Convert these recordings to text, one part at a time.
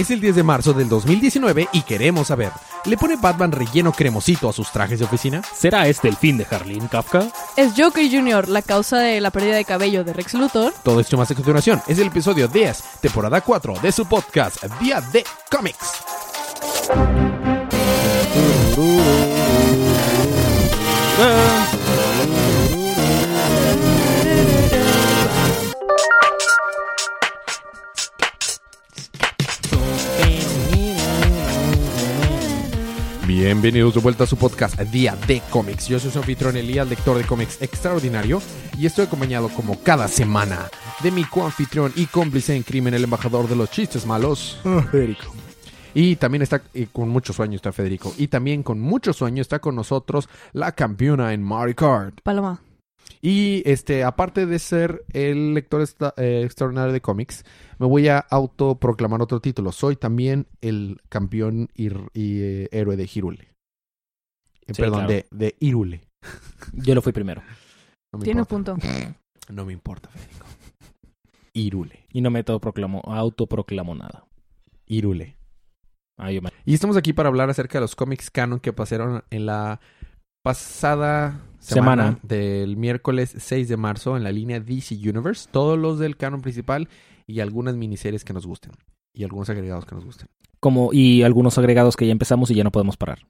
Es el 10 de marzo del 2019 y queremos saber, ¿le pone Batman relleno cremosito a sus trajes de oficina? ¿Será este el fin de Harleen Kafka? ¿Es Joker Jr. la causa de la pérdida de cabello de Rex Luthor? Todo esto más a continuación es el episodio 10, temporada 4 de su podcast Día de Comics. Bienvenidos de vuelta a su podcast Día de Cómics. Yo soy su anfitrión Elías, lector de cómics extraordinario, y estoy acompañado como cada semana de mi coanfitrión y cómplice en crimen, el embajador de los chistes malos, Federico. Y también está y con mucho sueño está Federico. Y también con mucho sueño está con nosotros la campeona en Mario Kart. Paloma. Y este, aparte de ser el lector esta- eh, extraordinario de cómics, me voy a autoproclamar otro título. Soy también el campeón y, y, eh, héroe de Hirule. Eh, Sí, Perdón, claro. de, de Irule. Yo lo fui primero. No me Tiene un importa. punto. No me importa, Federico. Irule. Y no me autoproclamo, autoproclamo nada. Irule. Ah, yo me- Y estamos aquí para hablar acerca de los cómics canon que pasaron en la pasada semana, Semana. del miércoles 6 de marzo en la línea DC Universe. Todos los del canon principal y algunas miniseries que nos gusten. Y algunos agregados que nos gusten. Como, y algunos agregados que ya empezamos y ya no podemos parar.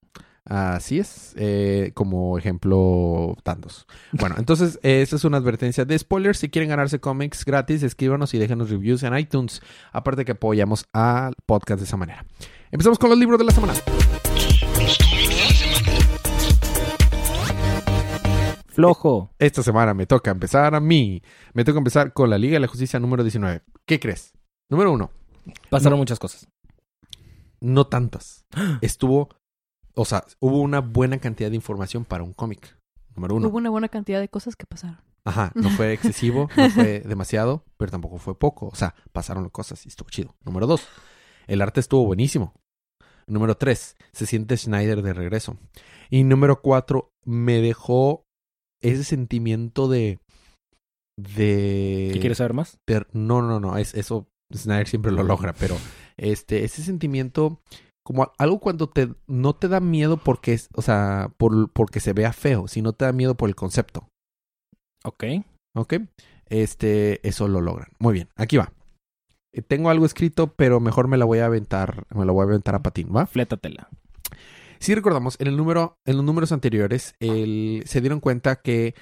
Así es, eh, como ejemplo, tantos. Bueno, entonces, eh, esta es una advertencia de spoilers. Si quieren ganarse cómics gratis, escríbanos y déjenos reviews en iTunes. Aparte que apoyamos al podcast de esa manera. Empezamos con los libros de la semana. Flojo. Esta semana me toca empezar a mí. Me toca empezar con la Liga de la Justicia número 19. ¿Qué crees? Número uno, Pasaron No. muchas cosas. no tantas. Estuvo, o sea, hubo una buena cantidad de información para un cómic. Número uno. Hubo una buena cantidad de cosas que pasaron. Ajá, no fue excesivo, no fue demasiado, pero tampoco fue poco. O sea, pasaron cosas y estuvo chido. Número dos, el arte estuvo buenísimo. Número tres, se siente Schneider de regreso. Y número cuatro, me dejó ese sentimiento de... de... ¿Qué quieres saber más? no, no, no, es, eso Snyder siempre lo logra, pero este, ese sentimiento, como algo cuando te, no te da miedo porque es, o sea, por, porque se vea feo, sino te da miedo por el concepto. Ok. ¿Ok? Este, eso lo logran. Muy bien, aquí va. Eh, Tengo algo escrito, pero mejor me la voy a aventar, me la voy a aventar a patín, ¿va? Flétatela. Si recordamos, en el número, en los números anteriores, se dieron cuenta que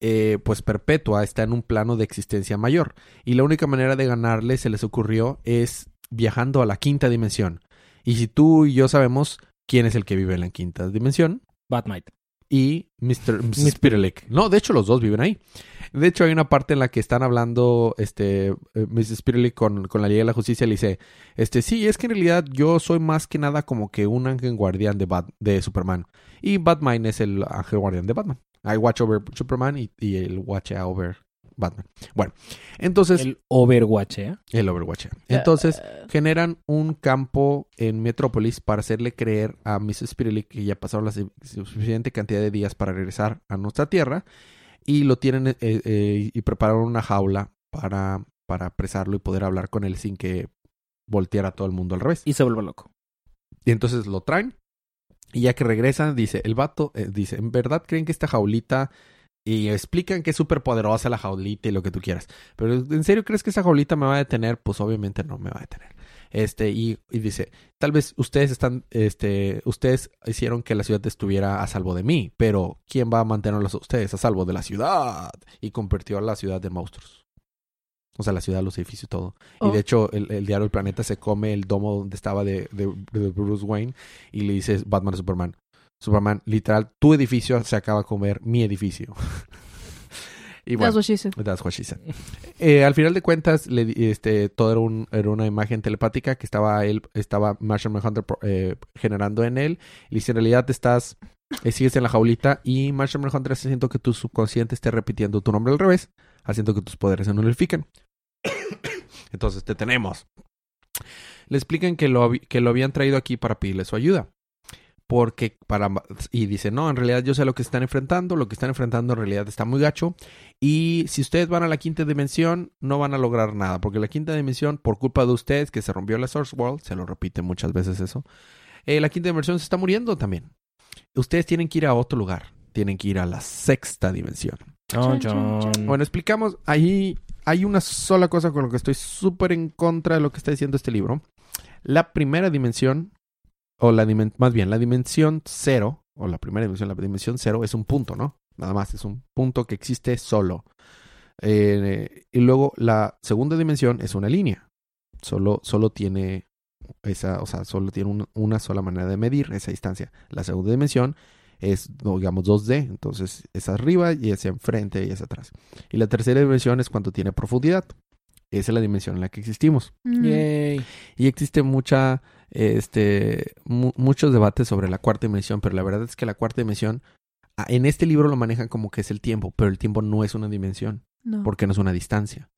eh, pues Perpetua está en un plano de existencia mayor. Y la única manera de ganarle, se les ocurrió, es viajando a la quinta dimensión. Y si tú y yo sabemos quién es el que vive en la quinta dimensión, Batmite. Y Mr. Mrs. No, de hecho los dos viven ahí. De hecho hay una parte en la que están hablando este eh, Mrs. Spirelek con, con la Liga de la Justicia y le dice, este sí, es que en realidad yo soy más que nada como que un ángel guardián de, Bat- de Superman. Y Batman es el ángel guardián de Batman. I watch over Superman y, y el watch over Batman. Bueno, entonces el, El Overwatch, ¿eh? Overwatch. Entonces generan un campo en Metrópolis para hacerle creer a Mrs. Spirelli que ya pasaron la su- suficiente cantidad de días para regresar a nuestra tierra y lo tienen eh, eh, y prepararon una jaula para, para apresarlo y poder hablar con él sin que volteara todo el mundo al revés. Y se vuelve loco. Y entonces lo traen y ya que regresan dice, el vato eh, dice, ¿en verdad creen que esta jaulita y explican que es súper poderosa la jaulita y lo que tú quieras. Pero ¿en serio crees que esa jaulita me va a detener? Pues obviamente no me va a detener. Este, y, y dice, tal vez ustedes están, este, ustedes hicieron que la ciudad estuviera a salvo de mí, pero ¿quién va a mantenerlos a ustedes a salvo de la ciudad? Y convirtió a la ciudad de monstruos. O sea, la ciudad, los edificios y todo. Y Oh. de hecho, el, el diario El Planeta se come el domo donde estaba de, de- de Bruce Wayne y le dice Batman a Superman. Superman, literal, tu edificio se acaba de comer mi edificio. y That's bueno, what she said. that's what she said. Eh, al final de cuentas, le, este, todo era, un- era una imagen telepática que estaba él, estaba Marshall Manhunter eh, generando en él. Y dice, en realidad estás, eh, sigues en la jaulita y Marshall Manhunter está haciendo que tu subconsciente esté repitiendo tu nombre al revés, haciendo que tus poderes se nulifiquen. Entonces te tenemos. Le explican que lo, habi- que lo habían traído aquí para pedirle su ayuda. Porque para y dice, "No, en realidad yo sé lo que están enfrentando, lo que están enfrentando en realidad está muy gacho y si ustedes van a la quinta dimensión no van a lograr nada, porque la quinta dimensión por culpa de ustedes que se rompió la Source World, se lo repite muchas veces eso. eh, la quinta dimensión se está muriendo también. Ustedes tienen que ir a otro lugar, tienen que ir a la sexta dimensión. Bueno, explicamos, ahí hay una sola cosa con lo que estoy súper en contra de lo que está diciendo este libro. La primera dimensión, o la más bien, la dimensión cero, o la primera dimensión, la dimensión cero es un punto, ¿no? Nada más, es un punto que existe solo. Eh, y luego la segunda dimensión es una línea. Solo, solo tiene esa, o sea, solo tiene un- una sola manera de medir esa distancia. La segunda dimensión es, digamos, 2D, entonces es arriba y es enfrente y es atrás. Y la tercera dimensión es cuando tiene profundidad. Esa es la dimensión en la que existimos. Yay. Y existe mucha, este, mu- muchos debates sobre la cuarta dimensión, pero la verdad es que la cuarta dimensión, en este libro lo manejan como que es el tiempo, pero el tiempo no es una dimensión, No. porque no es una distancia.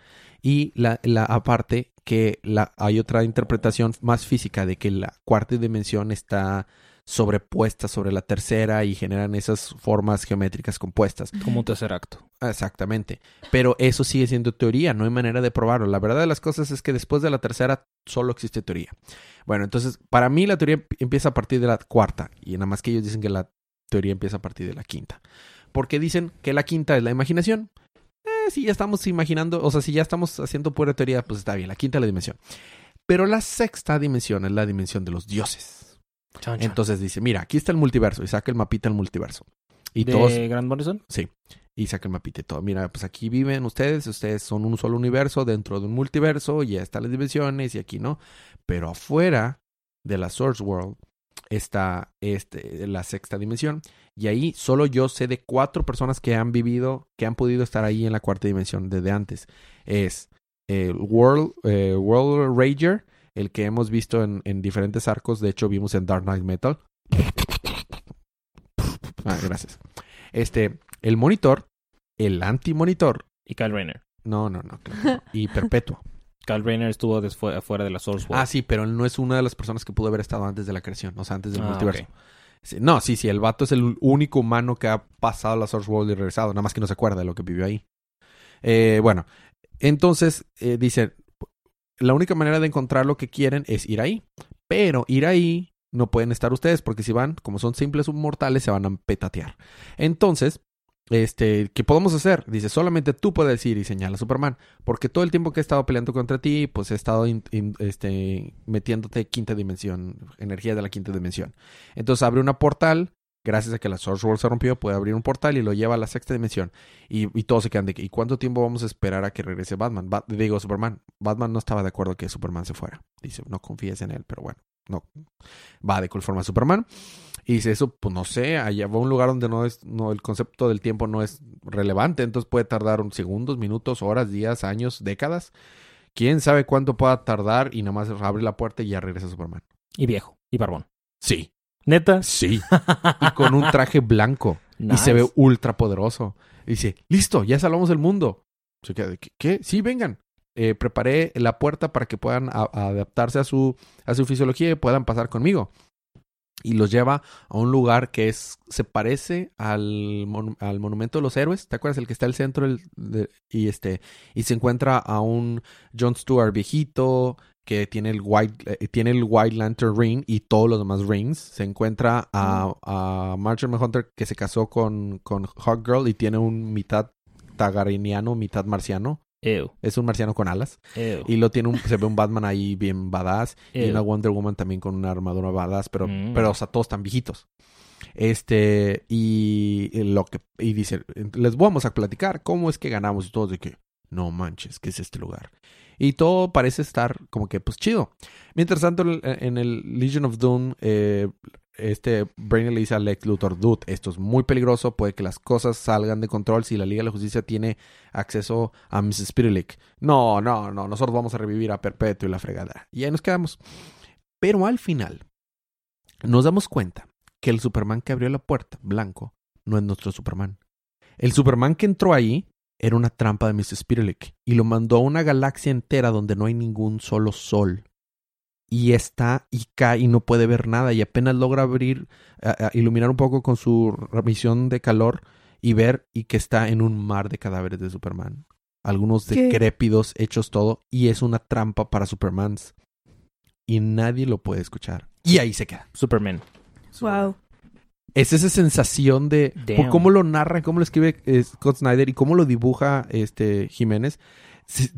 Y la, la aparte que la, hay otra interpretación más física de que la cuarta dimensión está sobrepuesta sobre la tercera y generan esas formas geométricas compuestas. Como un tercer acto. Exactamente. Pero eso sigue siendo teoría, no hay manera de probarlo. La verdad de las cosas es que después de la tercera solo existe teoría. Bueno, entonces, para mí la teoría empieza a partir de la cuarta. Y nada más que ellos dicen que la teoría empieza a partir de la quinta. Porque dicen que la quinta es la imaginación. Eh, si ya estamos imaginando, o sea, si ya estamos haciendo pura teoría, pues está bien, la quinta es la dimensión. Pero la sexta dimensión es la dimensión de los dioses. Chon, chon. Entonces dice, mira, aquí está el multiverso y saca el mapita del multiverso. Y ¿De todos Grand Morrison? Sí. Y saca el mapita y todo. Mira, pues aquí viven ustedes, ustedes son un solo universo dentro de un multiverso, y ya están las dimensiones y aquí no. Pero afuera de la Source World está este, la sexta dimensión. Y ahí solo yo sé de cuatro personas que han vivido, que han podido estar ahí en la cuarta dimensión desde antes. Es el World, eh, World Rager, el que hemos visto en, en diferentes arcos. De hecho, vimos en Dark Knight Metal. Ah, gracias. Este, el monitor, el anti-monitor. Y Kyle Rayner. No, no, no, claro. no. Y perpetuo. Kyle Rayner estuvo desfu- afuera de la Source World. Ah, sí, pero él no es una de las personas que pudo haber estado antes de la creación, o sea, antes del Ah, multiverso. Sí, no, sí, sí, el vato es el único humano que ha pasado la Source World y regresado, nada más que no se acuerda de lo que vivió ahí. Eh, bueno, entonces eh, dice, la única manera de encontrar lo que quieren es ir ahí, pero ir ahí no pueden estar ustedes porque si van, como son simples mortales, se van a petatear. Entonces, este, ¿qué podemos hacer? Dice, solamente tú puedes ir y señala a Superman, porque todo el tiempo que he estado peleando contra ti, pues he estado in- in- este, metiéndote quinta dimensión, energía de la quinta dimensión. Entonces abre una portal, gracias a que la Source World se rompió, puede abrir un portal y lo lleva a la sexta dimensión. Y, y todos se quedan de que, ¿y cuánto tiempo vamos a esperar a que regrese Batman? Ba- digo, Superman. Batman no estaba de acuerdo que Superman se fuera. Dice, no confíes en él, pero bueno, no. Va de cual forma Superman. Y dice, eso, pues no sé, allá va a un lugar donde no es, no, el concepto del tiempo no es relevante, entonces puede tardar un segundos, minutos, horas, días, años, décadas. Quién sabe cuánto pueda tardar y nada más abre la puerta y ya regresa Superman. Y viejo. Y barbón. Sí, ¿Neta? sí. y con un traje blanco. Y se ve ultra poderoso. Y dice, listo, ya salvamos el mundo. Se queda de, ¿qué? qué? Sí, vengan. Eh, preparé la puerta para que puedan a- adaptarse a su, a su fisiología y puedan pasar conmigo. Y los lleva a un lugar que es se parece al, mon- al monumento de los héroes. ¿Te acuerdas el que está al centro del- de- y este y se encuentra a un Jon Stewart viejito que tiene el white eh, tiene el White Lantern ring y todos los demás rings. Se encuentra a, a Marjorie Hunter que se casó con con Hawkgirl y tiene un mitad tagariniano, mitad marciano. Ew. Es un marciano con alas. Ew. Y lo tiene un, se ve un Batman ahí bien badass. Y una Wonder Woman también con una armadura badass, pero, Mm. pero o sea, todos están viejitos. Este, y y lo que, y dice, les vamos a platicar cómo es que ganamos y todos de que, no manches, ¿qué es este lugar? Y todo parece estar como que, pues chido. Mientras tanto, en el- en el Legion of Doom, eh, este Brainy le dice a Lex Luthor, dude, esto es muy peligroso, puede que las cosas salgan de control si la Liga de la Justicia tiene acceso a Mrs. Spirilic. No, no, no, nosotros vamos a revivir a Perpetuo y la fregada. Y ahí nos quedamos. Pero al final, nos damos cuenta que el Superman que abrió la puerta, blanco, no es nuestro Superman. El Superman que entró ahí era una trampa de Mrs. Spirilic y lo mandó a una galaxia entera donde no hay ningún solo sol. y está y cae y no puede ver nada y apenas logra abrir, a- a iluminar un poco con su visión de calor y ver y que está en un mar de cadáveres de Superman. Algunos ¿Qué? decrépidos, hechos todo, y es una trampa para Supermans. Y nadie lo puede escuchar. Y ahí se queda. Superman. Wow. Es esa sensación de por cómo lo narra, cómo lo escribe eh, Scott Snyder y cómo lo dibuja este Jiménez.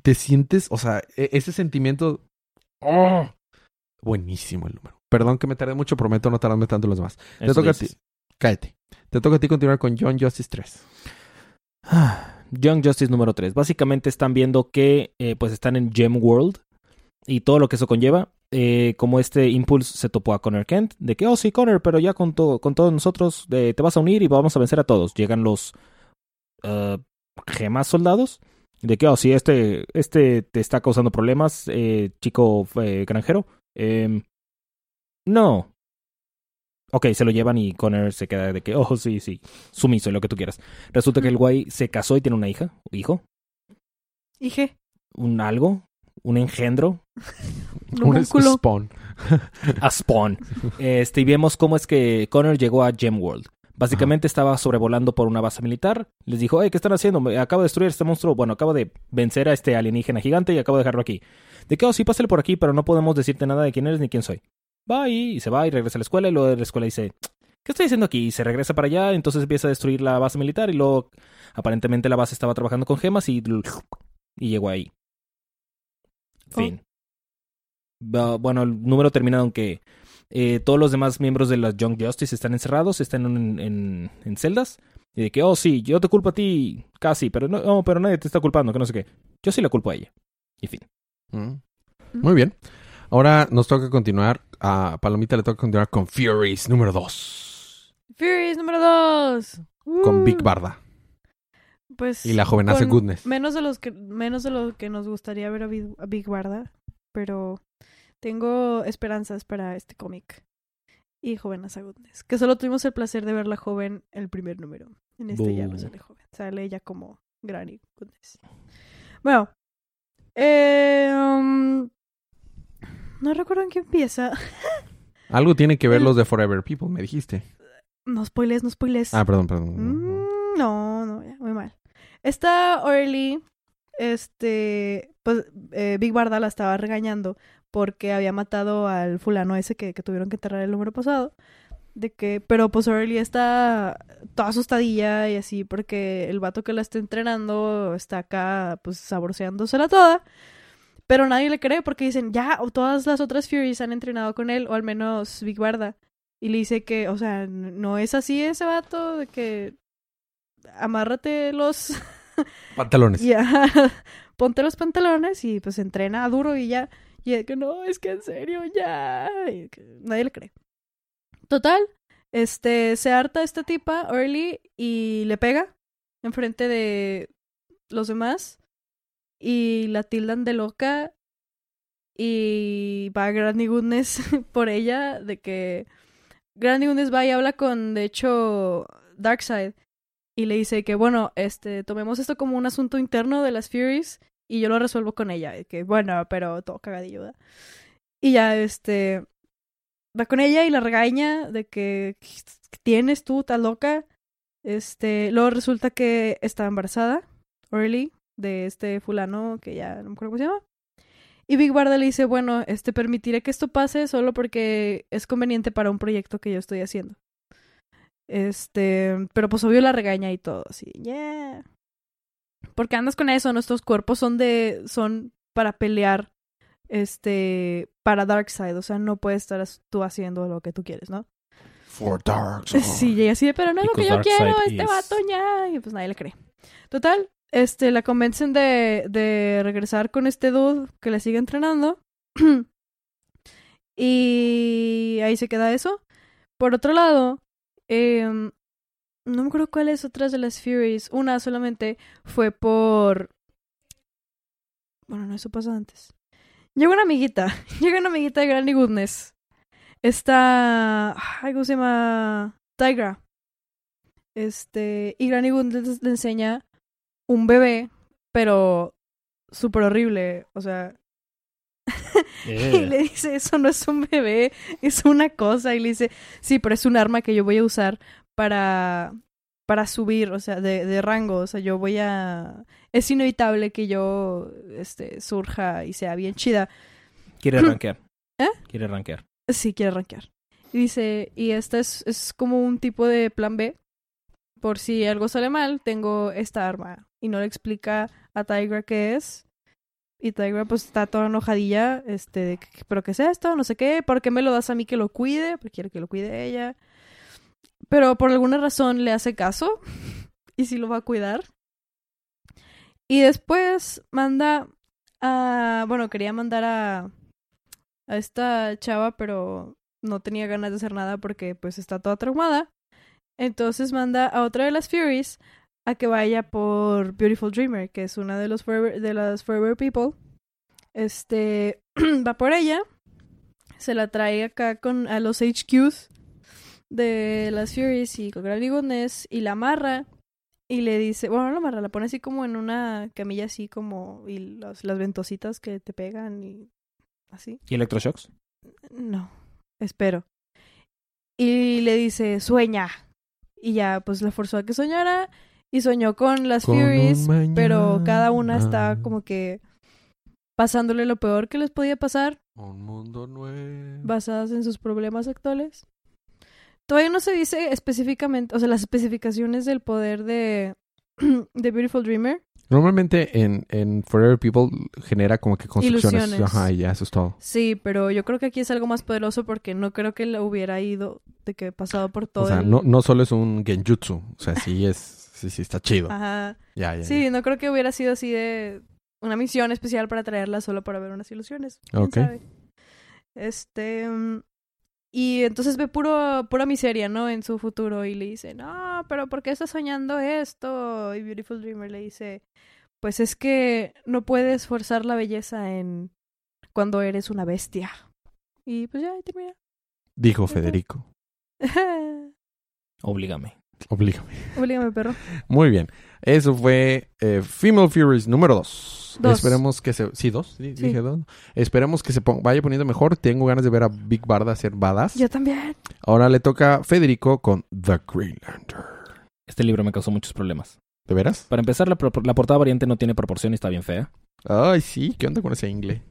Te sientes, o sea, e- ese sentimiento. ¡Oh! Buenísimo el número. Perdón que me tardé mucho, prometo no tardarme tanto los demás. Te toca a ti. Cállate. Te toca a ti continuar con John Justice 3. Ah, Young Justice número 3. Básicamente están viendo que eh, pues están en Gem World y todo lo que eso conlleva. Eh, como este Impulse se topó a Connor Kent, de que, oh sí, Connor, pero ya con, to- con todos nosotros eh, te vas a unir y vamos a vencer a todos. Llegan los eh, gemas soldados, de que, oh sí, este, este te está causando problemas, eh, chico eh, granjero. Em, no. Ok, se lo llevan y Connor se queda de que, oh sí, sí, sumiso, lo que tú quieras. Resulta que el güey se casó y tiene una hija, hijo, Dije, un algo, un engendro, un spawn. a Spawn. Este, y vemos cómo es que Connor llegó a Gem World. Básicamente estaba sobrevolando por una base militar. Les dijo, hey, ¿qué están haciendo? Me- Acabo de destruir este monstruo. Bueno, acabo de vencer a este alienígena gigante y acabo de dejarlo aquí. De que, oh, sí, pásale por aquí, pero no podemos decirte nada de quién eres ni quién soy. Va y se va y regresa a la escuela y luego de la escuela dice, ¿qué estoy haciendo aquí? Y se regresa para allá, entonces empieza a destruir la base militar y luego aparentemente la base estaba trabajando con gemas y, y llegó ahí. Fin. Bueno, el número termina en que eh, todos los demás miembros de la Young Justice están encerrados, están en, en, en celdas. Y de que, oh, sí, yo te culpo a ti, casi, pero no, no, pero nadie te está culpando, que no sé qué. Yo sí la culpo a ella. Y fin. Mm. Muy bien. Ahora nos toca continuar. A Palomita le toca continuar con Furies número 2. Furies número 2. Con Big Barda. Pues. Y la jovenaza con Goodness. Menos de, los que, menos de lo que nos gustaría ver a Big, a Big Barda. Pero tengo esperanzas para este cómic. Y Jovenaza Goodness. Que solo tuvimos el placer de verla joven el primer número. En este ya no sale joven. Sale ella como Granny Goodness. Bueno. Eh, um, no recuerdo en qué empieza. Algo tiene que ver los de Forever People, me dijiste. No spoiles, no spoiles. Ah, perdón, perdón. Mm, no, no, ya, muy mal. Está Orly, este, pues eh, Big Barda la estaba regañando porque había matado al fulano ese que, que tuvieron que enterrar el número pasado. De que, pero pues Orly está toda asustadilla y así porque el vato que la está entrenando está acá pues saboreándosela toda. Pero nadie le cree porque dicen, ya, o todas las otras Furies han entrenado con él, o al menos Big Barda. Y le dice que, o sea, no es así ese vato, de que amárrate los... Pantalones. ya, ponte los pantalones y pues entrena duro y ya. Y es que no, es que en serio, ya. Y nadie le cree. Total, este, se harta esta tipa, Early, y le pega enfrente de los demás. Y la tildan de loca. Y va Granny Goodness por ella, de que Granny Goodness va y habla con, de hecho, Darkseid. Y le dice que, bueno, este, tomemos esto como un asunto interno de las Furies y yo lo resuelvo con ella. Y que, bueno, pero todo cagadillo, ¿verdad? Y ya, este, va con ella y la regaña de que, ¿qué tienes tú, tan loca? Este, luego resulta que está embarazada, Orly, de este fulano que ya no me acuerdo cómo se llama. Y Big Barda le dice, bueno, este, permitiré que esto pase solo porque es conveniente para un proyecto que yo estoy haciendo. Este, pero pues obvio la regaña y todo, así, yeah. Porque andas con eso, nuestros cuerpos son de, son para pelear, este, para Darkseid, o sea, no puedes estar tú haciendo lo que tú quieres, ¿no? For Dark Sí, y así de, pero no es lo que yo quiero, Darkseid este is- vato ya, y pues nadie le cree. Total, este, la convencen de, de regresar con este dude que le sigue entrenando. y ahí se queda eso. Por otro lado, em, no me acuerdo cuáles otras de las Furies. Una solamente fue por. Bueno, no, eso pasó antes. Llega una amiguita. Llega una amiguita de Granny Goodness. Está. ¿Cómo se llama? Tigra. Este. Y Granny Goodness le enseña un bebé, pero súper horrible. O sea. Y le dice, eso no es un bebé, es una cosa. Y le dice, sí, pero es un arma que yo voy a usar para, para subir, o sea, de, de rango. O sea, yo voy a... Es inevitable que yo este, surja y sea bien chida. Quiere rankear. ¿Eh? Quiere rankear. Sí, quiere rankear. Y dice, y esta es, es como un tipo de plan B. Por si algo sale mal, tengo esta arma. Y no le explica a Tigra qué es. Y Tigra pues está toda enojadilla, este, de, ¿pero qué es esto? No sé qué, ¿por qué me lo das a mí que lo cuide? Porque quiere que lo cuide ella. Pero por alguna razón le hace caso y sí lo va a cuidar. Y después manda a, bueno, quería mandar a, a esta chava, pero no tenía ganas de hacer nada porque pues está toda traumada. Entonces manda a otra de las Furies a que vaya por Beautiful Dreamer, que es una de los Forever, de las Forever People. Este va por ella, se la trae acá con a los HQs de las Furies y con Goodness y la amarra y le dice, bueno, no la amarra, la pone así como en una camilla así como y los, las ventositas que te pegan y así. ¿Y electroshocks? No, espero. Y le dice, sueña. Y ya, pues la forzó a que soñara. Y soñó con las Con Furies, pero cada una está como que pasándole lo peor que les podía pasar, Un mundo nuevo. basadas en sus problemas actuales. Todavía no se dice específicamente, o sea, las especificaciones del poder de, de Beautiful Dreamer. Normalmente en, en Forever People genera como que construcciones. Ilusiones. Ajá, y ya, eso es todo. Sí, pero yo creo que aquí es algo más poderoso porque no creo que le hubiera ido de que pasado por todo o sea, el- no, no solo es un genjutsu. O sea, sí es... Sí, sí, está chido. Ajá. Ya, ya, Sí, ya. no creo que hubiera sido así de una misión especial para traerla solo para ver unas ilusiones. ¿Quién Ok. sabe? Este. mm, Y entonces ve puro, pura miseria, ¿no? En su futuro. Y le dice, no, pero ¿por qué estás soñando esto? Y Beautiful Dreamer le dice, pues es que no puedes forzar la belleza en cuando eres una bestia. Y pues ya, ahí termina. Dijo Federico. Oblígame. Oblígame. Oblígame, perro. Muy bien. Eso fue eh, Female Furies número 2. Dos. Esperemos que se... Sí, dos. Sí, Sí. Dije dos. Esperemos que se pon- vaya poniendo mejor. Tengo ganas de ver a Big Barda hacer badass. Yo también. Ahora le toca a Federico con The Green Lantern. Este libro me causó muchos problemas. ¿De veras? Para empezar, la, pro- la portada variante no tiene proporción y está bien fea. Ay, sí. ¿Qué onda con ese ingle?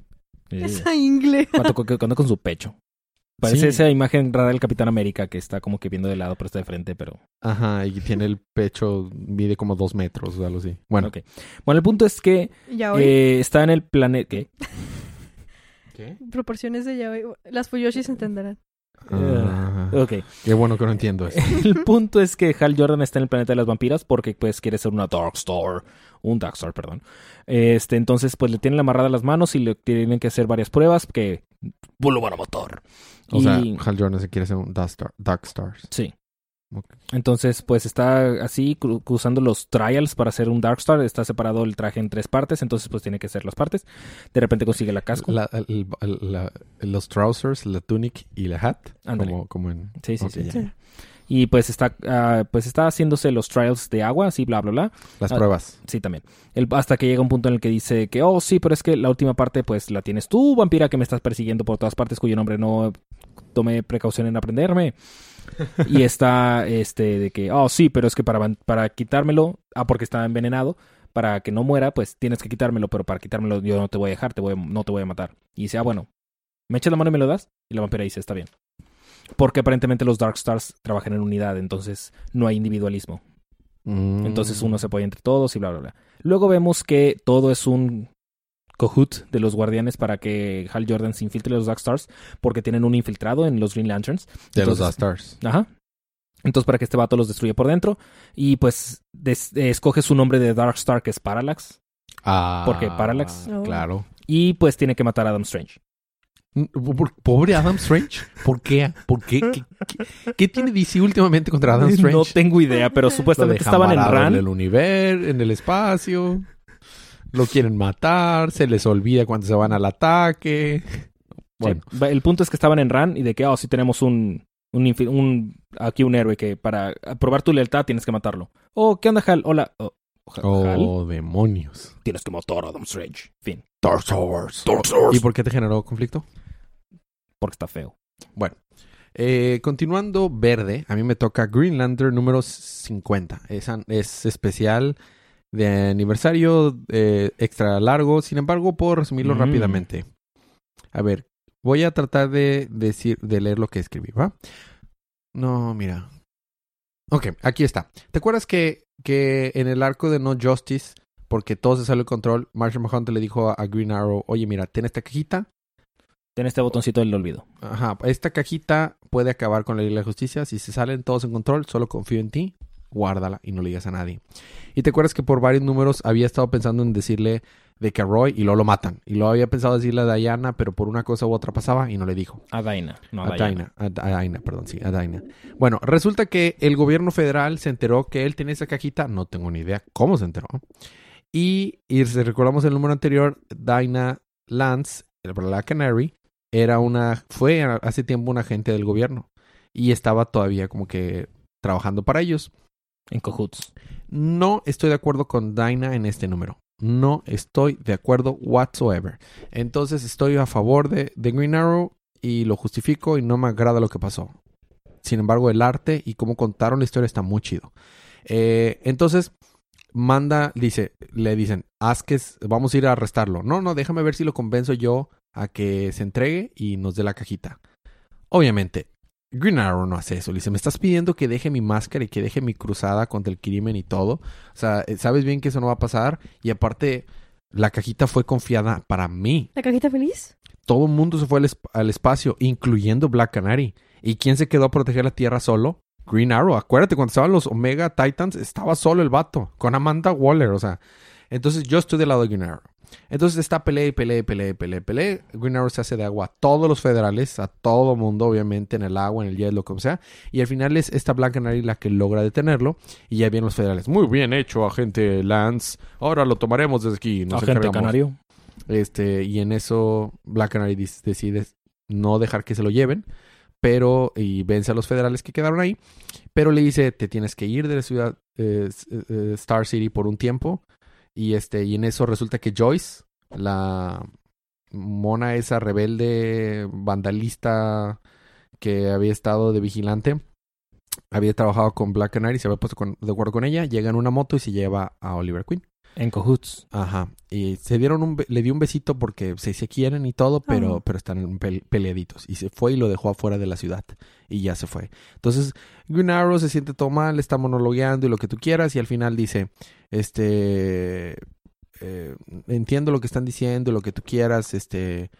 Esa ingle. cuando, cuando con su pecho. Parece Sí. esa imagen rara del Capitán América que está como que viendo de lado, pero está de frente, pero... Ajá, y tiene el pecho, mide como dos metros o algo así. Bueno. Ok. Bueno, el punto es que Ya hoy. eh, está en el planeta... ¿Qué? ¿Qué? Proporciones de yaoi. Las Fuyoshis entenderán. Ah, Ok. qué bueno que no entiendo eso. El punto es que Hal Jordan está en el planeta de las vampiras porque pues quiere ser una Darkstar, un Darkstar, perdón. Este, entonces pues le tienen amarrada las manos y le tienen que hacer varias pruebas que pues, lo van a matar. O Y- sea, Hal Jordan se quiere hacer un Dark, Star- Dark Stars. sí. Entonces, pues está así cru- cruzando los trials para hacer un Darkstar. Está separado el traje en tres partes, entonces pues tiene que ser las partes. De repente consigue la casco. La- el- el- la- los trousers, la tunic y la hat. Como, como en... Sí, sí, sí. Sí. Y pues está, ah, pues está haciéndose los trials de agua, así, bla, bla, bla. Las Ah, pruebas. Sí, también. El- hasta que llega un punto en el que dice que, oh, sí, pero es que la última parte, pues la tienes tú, vampira, que me estás persiguiendo por todas partes, cuyo nombre no tomé precaución en aprenderme. y está, este, de que, oh, sí, pero es que para, para quitármelo, ah, porque está envenenado, para que no muera, pues tienes que quitármelo, pero para quitármelo yo no te voy a dejar, te voy a- no te voy a matar. Y dice, ah, bueno, ¿me echas la mano y me lo das? Y la vampira dice, está bien. Porque aparentemente los Dark Stars trabajan en unidad, entonces no hay individualismo. Mm. Entonces uno se apoya entre todos y bla, bla, bla. Luego vemos que todo es un cohoot de los guardianes para que Hal Jordan se infiltre los Dark Stars porque tienen un infiltrado en los Green Lanterns. De los Dark Stars. Ajá. Entonces para que este vato los destruya por dentro y pues des- eh, escoge su nombre de Dark Star que es Parallax Ah, Porque Parallax- Oh. Claro. y pues tiene que matar a Adam Strange. Mm, Pobre Adam Strange. ¿Por qué? ¿Por qué? ¿Qué, qué- qué tiene DC últimamente contra Adam Strange? No tengo idea, pero supuestamente estaban en RAN. En el universo, en el espacio. Lo quieren matar. Se les olvida cuando se van al ataque. Bueno. Sí. El punto es que estaban en RAN y de que, oh, sí tenemos un, un, aquí un héroe que para probar tu lealtad tienes que matarlo. Oh, ¿qué onda, Hal? Hola. Oh, Oh, demonios. Tienes que matar a Adam Strange. Fin. Dark Souls. ¿Y por qué te generó conflicto? Porque está feo. Eh, continuando verde, a mí me toca Green Lantern número 50. Es, es especial de aniversario eh, extra largo. Sin embargo, puedo resumirlo Mm. rápidamente. A ver, voy a tratar de decir, de leer lo que escribí, ¿va? No, mira. Ok, aquí está. ¿Te acuerdas que, que en el arco de No Justice, porque todo se salió de control, Marshall Mahoney le dijo a, a Green Arrow, oye, mira, ten esta cajita, Tiene este botoncito del olvido. Ajá, esta cajita puede acabar con la Liga de la Justicia. Si se salen todos en control, solo confío en ti, guárdala y no le digas a nadie. Y te acuerdas que por varios números había estado pensando en decirle de que a Roy y luego lo matan. Y luego había pensado decirle a Diana, pero por una cosa u otra pasaba y no le dijo. A Daina. No, a, a Diana. A, a Dinah, perdón, sí, a Dinah. Bueno, resulta que el gobierno federal se enteró que él tenía esa cajita, no tengo ni idea cómo se enteró. Y, y si recordamos el número anterior, Dinah Lance, Black Canary, era una, fue hace tiempo un agente del gobierno y estaba todavía como que trabajando para ellos. En Cahoots. No estoy de acuerdo con Dinah en este número. No estoy de acuerdo whatsoever. Entonces estoy a favor de, Green Arrow y lo justifico y no me agrada lo que pasó. Sin embargo, el arte y cómo contaron la historia está muy chido. Eh, entonces, manda, dice, le dicen, haz que vamos a ir a arrestarlo. No, no, déjame ver si lo convenzo yo a que se entregue y nos dé la cajita. Obviamente, Green Arrow no hace eso. Le dice, me estás pidiendo que deje mi máscara y que deje mi cruzada contra el crimen y todo. O sea, eh, sabes bien que eso no va a pasar. Y aparte, la cajita fue confiada para mí. ¿La cajita feliz? Todo el mundo se fue al, esp- al espacio, incluyendo Black Canary. ¿Y quién se quedó a proteger la Tierra solo? Green Arrow. Acuérdate, cuando estaban los Omega Titans, estaba solo el vato, con Amanda Waller, o sea. Entonces yo estoy del lado de Green Arrow. Entonces está pelea y pelea y pelea y pelea pelea. Green Arrow se hace de agua a todos los federales, a todo mundo, obviamente, en el agua, en el hielo, como sea. Y al final es esta Black Canary la que logra detenerlo. Y ya vienen los federales. Muy bien hecho, agente Lance. Ahora lo tomaremos desde aquí. Nos Agente encargamos". Canario. Este, y en eso Black Canary decide no dejar que se lo lleven, pero y vence a los federales que quedaron ahí, pero le dice, te tienes que ir de la ciudad eh, eh, Star City por un tiempo y este y en eso resulta que Joyce, la mona esa rebelde vandalista que había estado de vigilante, había trabajado con Black Canary, se había puesto con- de acuerdo con ella, llega en una moto y se lleva a Oliver Queen. En Cahoots. Ajá. Y se dieron un... Le dio un besito porque se, se quieren y todo, pero, Ah. pero están pel- peleaditos. Y se fue y lo dejó afuera de la ciudad. Y ya se fue. Entonces, Green Arrow se siente todo mal, está monologueando y lo que tú quieras. Y al final dice, este... eh, entiendo lo que están diciendo, lo que tú quieras, este...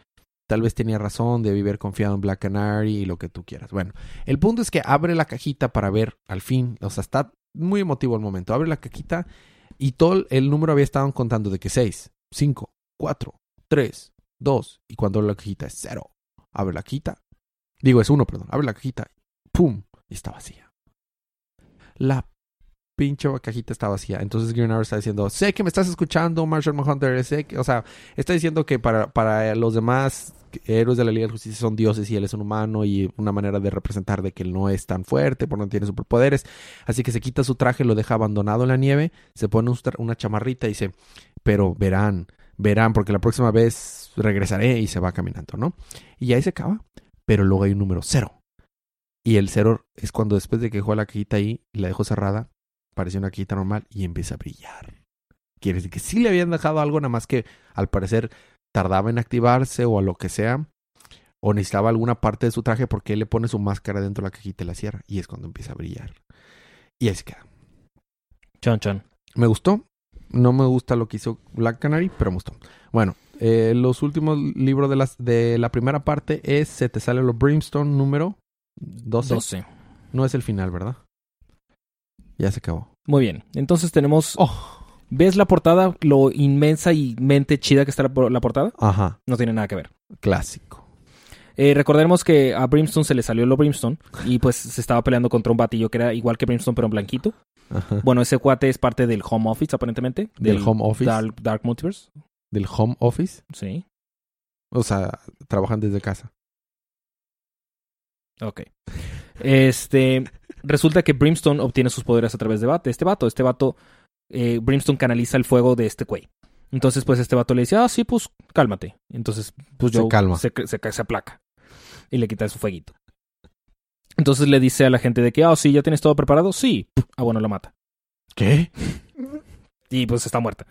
Tal vez tenía razón de haber confiado en Black Canary y lo que tú quieras. Bueno, el punto es que abre la cajita para ver al fin. O sea, está muy emotivo el momento. Abre la cajita y todo el número había estado contando de que 6, 5, 4, 3, 2. Y cuando la cajita es 0, abre la cajita. Digo, es 1, perdón. Abre la cajita. ¡Pum! Y está vacía. La pinche cajita está vacía. Entonces Green Arrow está diciendo, sé que me estás escuchando, Marshall Manhunter. Sé que, o sea, está diciendo que para, para los demás héroes de la Liga de Justicia son dioses y él es un humano y una manera de representar de que él no es tan fuerte porque no tiene superpoderes. Así que se quita su traje, lo deja abandonado en la nieve, se pone una chamarrita y dice, pero verán, verán, porque la próxima vez regresaré y se va caminando, ¿no? Y ahí se acaba, pero luego hay un número cero. Y el cero es cuando después de que dejó la cajita ahí y la dejó cerrada, parecía una cajita normal y empieza a brillar. Quiere decir que sí le habían dejado algo, nada más que al parecer tardaba en activarse o a lo que sea. O necesitaba alguna parte de su traje porque él le pone su máscara dentro de la cajita y la cierra. Y es cuando empieza a brillar. Y ahí se queda. Chan Chan. Me gustó. No me gusta lo que hizo Black Canary, pero me gustó. Bueno, eh, los últimos libros de, las, de la primera parte es Se te sale lo Brimstone número 12. 12. No es el final, ¿verdad? Ya se acabó. Muy bien. Entonces tenemos. Oh. ¿Ves la portada? Lo inmensa y mente chida que está la, por- la portada. Ajá, No tiene nada que ver. clásico. Eh, recordemos que a Brimstone se le salió lo Brimstone y pues se estaba peleando contra un batillo que era igual que Brimstone pero en blanquito. Ajá. Bueno, ese cuate es parte del Home Office aparentemente. Del Home Office. Dark, Dark Multiverse. Del Home Office. Sí. O sea, trabajan desde casa. Ok. Este. Resulta que Brimstone obtiene sus poderes a través de Bat- este vato. Este vato eh, Brimstone canaliza el fuego de este güey. Entonces, pues este vato le dice, ah, sí, pues cálmate. Entonces, pues Se Joe calma. Se, se, se aplaca y le quita su fueguito. Entonces le dice a la gente de que, ah, sí, ya tienes todo preparado. Sí. Ah, bueno, la mata. ¿Qué? Y pues está muerta.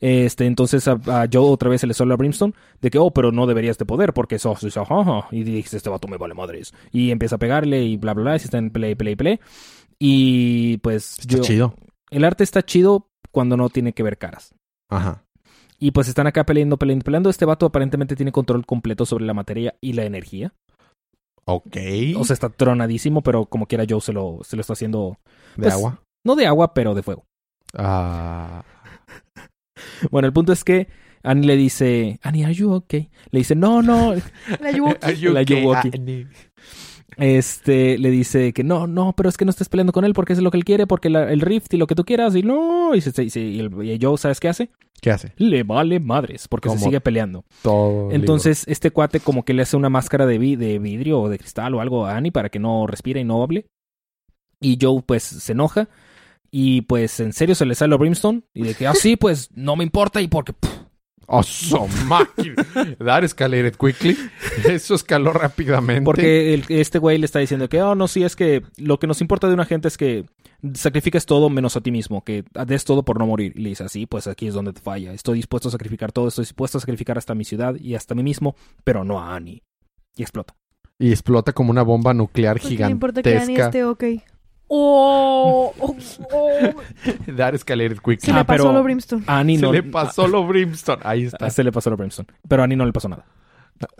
Este, entonces a, a Joe otra vez se le sola a Brimstone de que, oh, pero no deberías de poder porque sos, ajá. Y dice, este vato me vale madres. Y empieza a pegarle y bla, bla, bla. Y se está en play, play, play. Y pues Está yo- chido. el arte está chido cuando no tiene que ver caras. Ajá. Y pues están acá peleando, peleando, peleando. Este vato aparentemente tiene control completo sobre la materia y la energía. Ok. O sea, está tronadísimo, pero como quiera Joe se lo, se lo está haciendo, de pues, agua. no de agua, pero de fuego. Ah. Bueno, el punto es que Annie le dice, Annie, are you okay? Le dice, no, no. La. Are you La okay? Yuwoki. Ah, ni- Este, le dice que no, no, pero es que no estés peleando con él porque es lo que él quiere, porque la- el rift y lo que tú quieras, y no. Y, se, se- y el- y Joe, ¿sabes qué hace? ¿Qué hace? Le vale madres, porque se sigue peleando. Todo. Entonces, este cuate como que le hace una máscara de, vi- de vidrio o de cristal o algo a Annie para que no respire y no hable. Y Joe, pues, se enoja. Y pues, en serio, se le sale a Brimstone. Y de que, ah, sí, pues, no me importa. Y porque, pff, Oh, so máquina. That escalated quickly. Eso escaló rápidamente. porque el- este güey le está diciendo que, oh, no, sí, es que lo que nos importa de una gente es que sacrifiques todo menos a ti mismo. Que des todo por no morir. Y le dice, así, pues aquí es donde te falla. Estoy dispuesto a sacrificar todo. Estoy dispuesto a sacrificar hasta mi ciudad y hasta mí mismo, pero no a Annie. Y explota. Y explota como una bomba nuclear Porque le importa que Annie gigantesca. esté ok. Oh, oh, oh. That escalated quickly. Se Ah, le pasó pero- lo Brimstone. A Annie Se no le pasó lo Brimstone. Ahí Ah, está. Se le pasó a Brimstone. Pero a Annie no le pasó nada.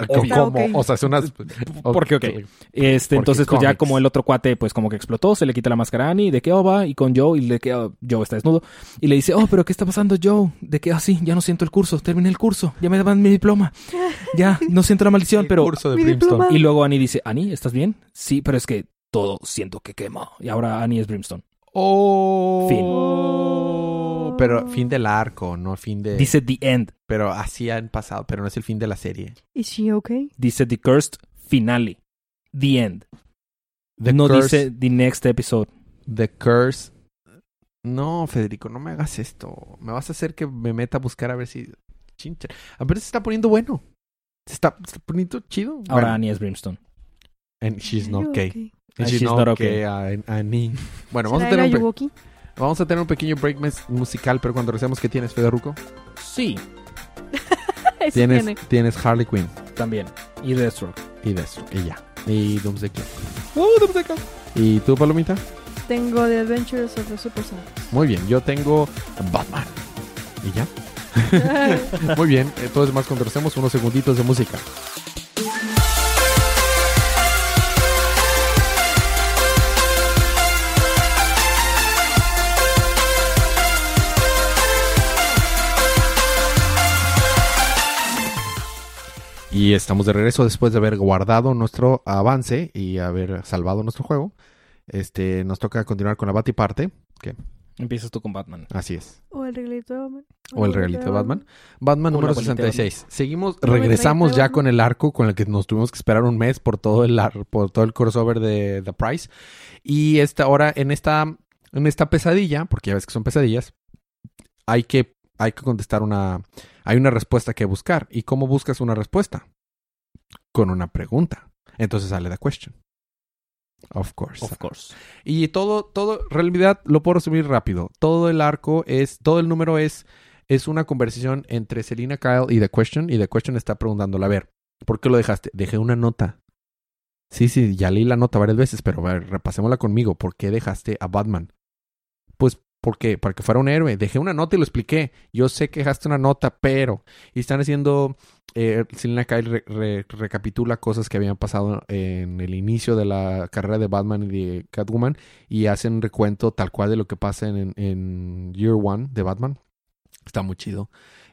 ¿Cómo? O sea, es unas... Porque, ok. Este, Porque entonces, pues ya como el otro cuate, pues como que explotó, se le quita la máscara a Annie, de que oh, va, y con Joe, y de que oh, Joe está desnudo. Y le dice, oh, pero ¿qué está pasando, Joe? De que, ah, sí, ya no siento el curso, terminé el curso, ya me daban mi diploma. Ya, no siento la maldición, El pero. curso de Mi Brimstone. diploma. Y luego Annie dice, Annie, ¿estás bien? Sí, pero es que todo siento que quema. Y ahora Annie es Brimstone. Oh. Fin. Pero fin del arco, no fin de... Dice The End. Pero así han pasado, pero no es el fin de la serie. ¿Is she okay? Dice The Cursed Finale. The End. The no curse, dice The Next Episode. The Curse. No, Federico, no me hagas esto. Me vas a hacer que me meta a buscar a ver si... Chincha. A ver si se está poniendo bueno. Se está, se está poniendo chido. Ahora Bueno, Annie es Brimstone. and she's not okay. Okay? And she's, she's not, not okay. An- Annie. Bueno, vamos a, ¿Será tener un pe- vamos a tener un pequeño break mes- musical, pero cuando regresemos, ¿qué tienes, Federico? Sí, Tienes, tiene. tienes Harley Quinn también. Y Deathstroke. y de eso, y ya. Y Doomsday Clock. Uh, ¿Y tú, Palomita? Tengo The Adventures of the Super Sonics. Muy bien, yo tengo Batman. ¿Y ya? Muy bien, entonces más cuando regresemos unos segunditos de música. Y estamos de regreso después de haber guardado nuestro avance y haber salvado nuestro juego. Este, nos toca continuar con la Batiparte. Empiezas tú con Batman. Así es. o el regalito de Batman. O el regalito de Batman. Batman número bolita de 66. Seguimos, regresamos ya con el arco con el que nos tuvimos que esperar un mes por todo el ar- por todo el crossover de The Price. Y esta ahora en esta en esta pesadilla, porque ya ves que son pesadillas, hay que hay que contestar una hay una respuesta que buscar. ¿Y cómo buscas una respuesta? Con una pregunta. Entonces sale the question. Of course. Of course. Y todo, todo, realidad lo puedo resumir rápido. Todo el arco es, todo el número es, es una conversación entre Selina Kyle y The Question. Y The Question está preguntándole, a ver, ¿por qué lo dejaste? Dejé una nota. Sí, sí, ya leí la nota varias veces, pero a ver, repasémosla conmigo. ¿Por qué dejaste a Batman? Pues, ¿por qué? Para que fuera un héroe. Dejé una nota y lo expliqué. Yo sé que dejaste una nota, pero... Y están haciendo... Eh, Selina Kyle re- re- recapitula cosas que habían pasado en el inicio de la carrera de Batman y de Catwoman y hacen un recuento tal cual de lo que pasa en, en Year One de Batman. Está muy chido.